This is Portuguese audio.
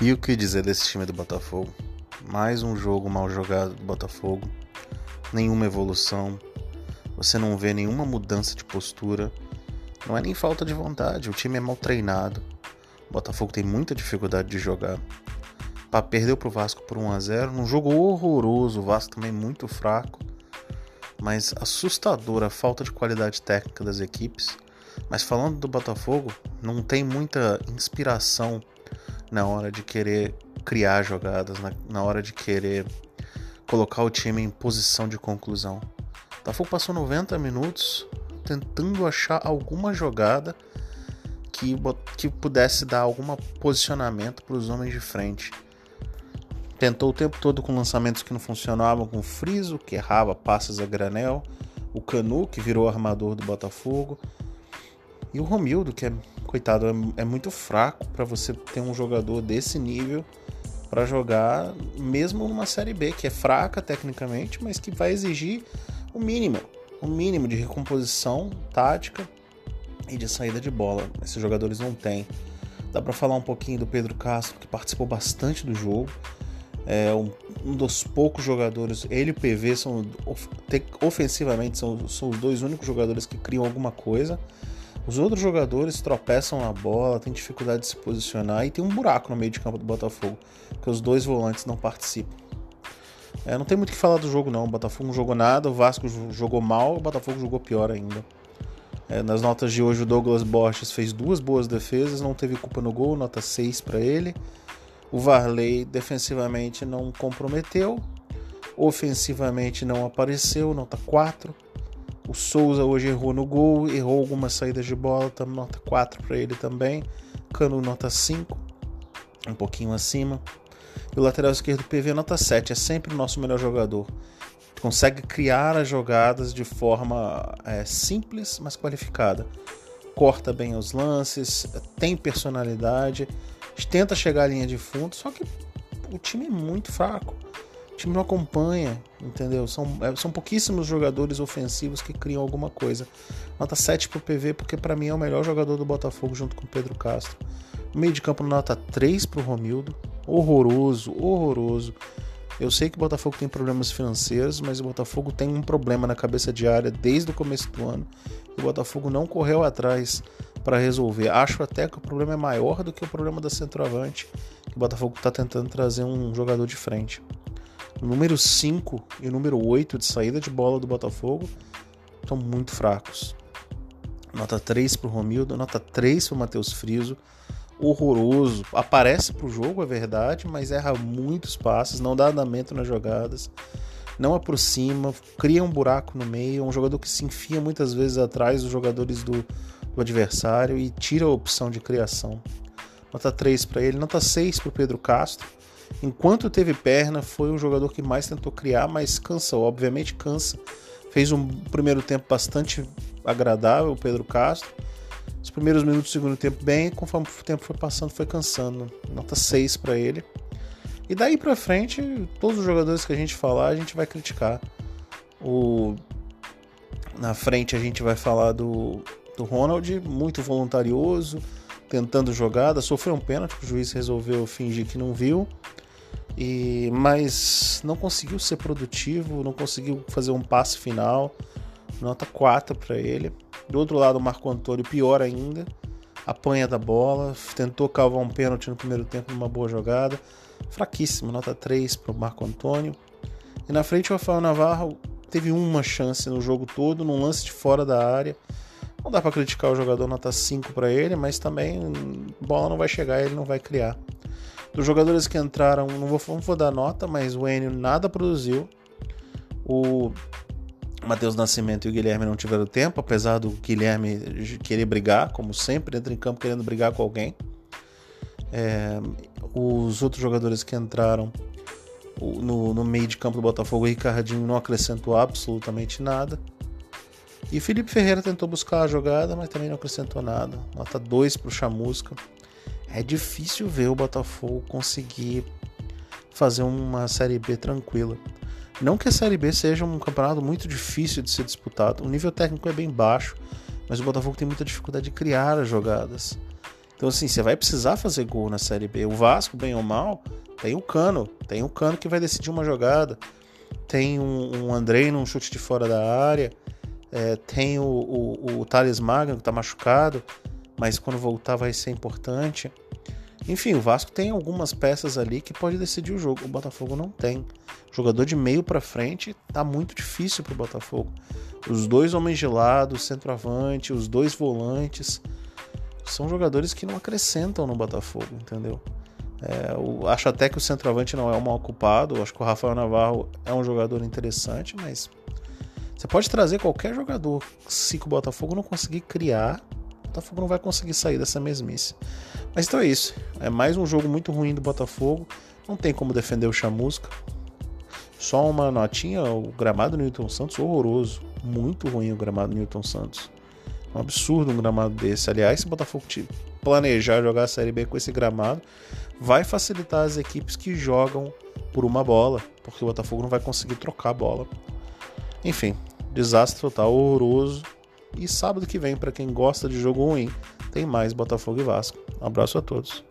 E o que dizer desse time do Botafogo? Mais um jogo mal jogado do Botafogo, nenhuma evolução, você não vê nenhuma mudança de postura. Não é nem falta de vontade, o time é mal treinado. O Botafogo tem muita dificuldade de jogar. Pá, perdeu pro Vasco por 1 a 0 num jogo horroroso, o Vasco também muito fraco. Mas assustadora a falta de qualidade técnica das equipes. Mas falando do Botafogo, não tem muita inspiração na hora de querer criar jogadas, na, na hora de querer colocar o time em posição de conclusão. O Botafogo passou 90 minutos tentando achar alguma jogada que, que pudesse dar algum posicionamento para os homens de frente. Tentou o tempo todo com lançamentos que não funcionavam, com o Friso, que errava passes a granel, o Canu, que virou armador do Botafogo, e o Romildo, que é, coitado, é, é muito fraco para você ter um jogador desse nível para jogar, mesmo numa Série B, que é fraca tecnicamente, mas que vai exigir o mínimo, o mínimo de recomposição tática e de saída de bola. Esses jogadores não têm. Dá para falar um pouquinho do Pedro Castro, que participou bastante do jogo. É um, um dos poucos jogadores, ele e o PV são ofensivamente são, são os dois únicos jogadores que criam alguma coisa. Os outros jogadores tropeçam na bola, têm dificuldade de se posicionar e tem um buraco no meio de campo do Botafogo, que os dois volantes não participam. É, não tem muito o que falar do jogo não, o Botafogo não jogou nada, o Vasco jogou mal, o Botafogo jogou pior ainda. É, nas notas de hoje o Douglas Borges fez duas boas defesas, não teve culpa no gol, nota 6 para ele. O Varley defensivamente não comprometeu, ofensivamente não apareceu, nota 4. O Souza hoje errou no gol, errou algumas saídas de bola, tá, nota 4 para ele também. Cano, nota 5, um pouquinho acima. E o lateral esquerdo PV, nota 7, é sempre o nosso melhor jogador. Consegue criar as jogadas de forma é, simples, mas qualificada. Corta bem os lances, tem personalidade, tenta chegar à linha de fundo, só que o time é muito fraco time não acompanha, entendeu? São, é, são pouquíssimos jogadores ofensivos que criam alguma coisa. Nota 7 pro PV, porque para mim é o melhor jogador do Botafogo junto com o Pedro Castro. No meio de campo, nota 3 pro Romildo. Horroroso, horroroso. Eu sei que o Botafogo tem problemas financeiros, mas o Botafogo tem um problema na cabeça de área desde o começo do ano. E o Botafogo não correu atrás para resolver. Acho até que o problema é maior do que o problema da centroavante. O Botafogo está tentando trazer um jogador de frente. O número 5 e o número 8 de saída de bola do Botafogo estão muito fracos. Nota 3 para o Romildo, nota 3 para o Matheus Friso. Horroroso. Aparece para o jogo, é verdade, mas erra muitos passes, não dá andamento nas jogadas, não aproxima, cria um buraco no meio. É um jogador que se enfia muitas vezes atrás dos jogadores do, do adversário e tira a opção de criação. Nota 3 para ele, nota 6 para o Pedro Castro enquanto teve perna, foi o jogador que mais tentou criar, mas cansa, obviamente cansa. Fez um primeiro tempo bastante agradável, o Pedro Castro. Os primeiros minutos do segundo tempo bem, conforme o tempo foi passando, foi cansando. Nota 6 para ele. E daí para frente, todos os jogadores que a gente falar, a gente vai criticar. O na frente a gente vai falar do, do Ronald, muito voluntarioso, tentando jogada, sofreu um pênalti, o juiz resolveu fingir que não viu. E mas não conseguiu ser produtivo, não conseguiu fazer um passe final. Nota 4 para ele. Do outro lado, o Marco Antônio, pior ainda. Apanha da bola, tentou cavar um pênalti no primeiro tempo numa boa jogada. Fraquíssimo, nota 3 para o Marco Antônio. E na frente, o Rafael Navarro teve uma chance no jogo todo, num lance de fora da área. Não dá para criticar o jogador nota 5 para ele, mas também bola não vai chegar, ele não vai criar. Dos jogadores que entraram, não vou, não vou dar nota, mas o Enio nada produziu. O Matheus Nascimento e o Guilherme não tiveram tempo, apesar do Guilherme querer brigar, como sempre, entra em campo querendo brigar com alguém. É, os outros jogadores que entraram no, no, meio de campo do Botafogo, o Ricardinho não acrescentou absolutamente nada. E Felipe Ferreira tentou buscar a jogada, mas também não acrescentou nada. Nota 2 para o Chamusca. É difícil ver o Botafogo conseguir fazer uma Série B tranquila. Não que a Série B seja um campeonato muito difícil de ser disputado, o nível técnico é bem baixo, mas o Botafogo tem muita dificuldade de criar as jogadas. Então, assim, você vai precisar fazer gol na Série B. O Vasco, bem ou mal, tem o Cano. Tem o Cano que vai decidir uma jogada. Tem um, um Andrei num chute de fora da área. É, tem o, o, o Thales Magno que tá machucado, mas quando voltar vai ser importante. Enfim, o Vasco tem algumas peças ali que pode decidir o jogo. O Botafogo não tem. Jogador de meio para frente tá muito difícil pro Botafogo. Os dois homens de lado, centroavante, os dois volantes são jogadores que não acrescentam no Botafogo, entendeu? É, eu acho até que o centroavante não é um mal ocupado. Acho que o Rafael Navarro é um jogador interessante, mas você pode trazer qualquer jogador. Se o Botafogo não conseguir criar, o Botafogo não vai conseguir sair dessa mesmice. Mas então é isso. É mais um jogo muito ruim do Botafogo. Não tem como defender o Chamusca. Só uma notinha: o gramado do Newton Santos horroroso. Muito ruim o gramado do Newton Santos. Um absurdo um gramado desse. Aliás, se o Botafogo planejar jogar a Série B com esse gramado, vai facilitar as equipes que jogam por uma bola, porque o Botafogo não vai conseguir trocar a bola. Enfim, desastre total, horroroso. E sábado que vem, para quem gosta de jogo ruim, tem mais Botafogo e Vasco. Um abraço a todos.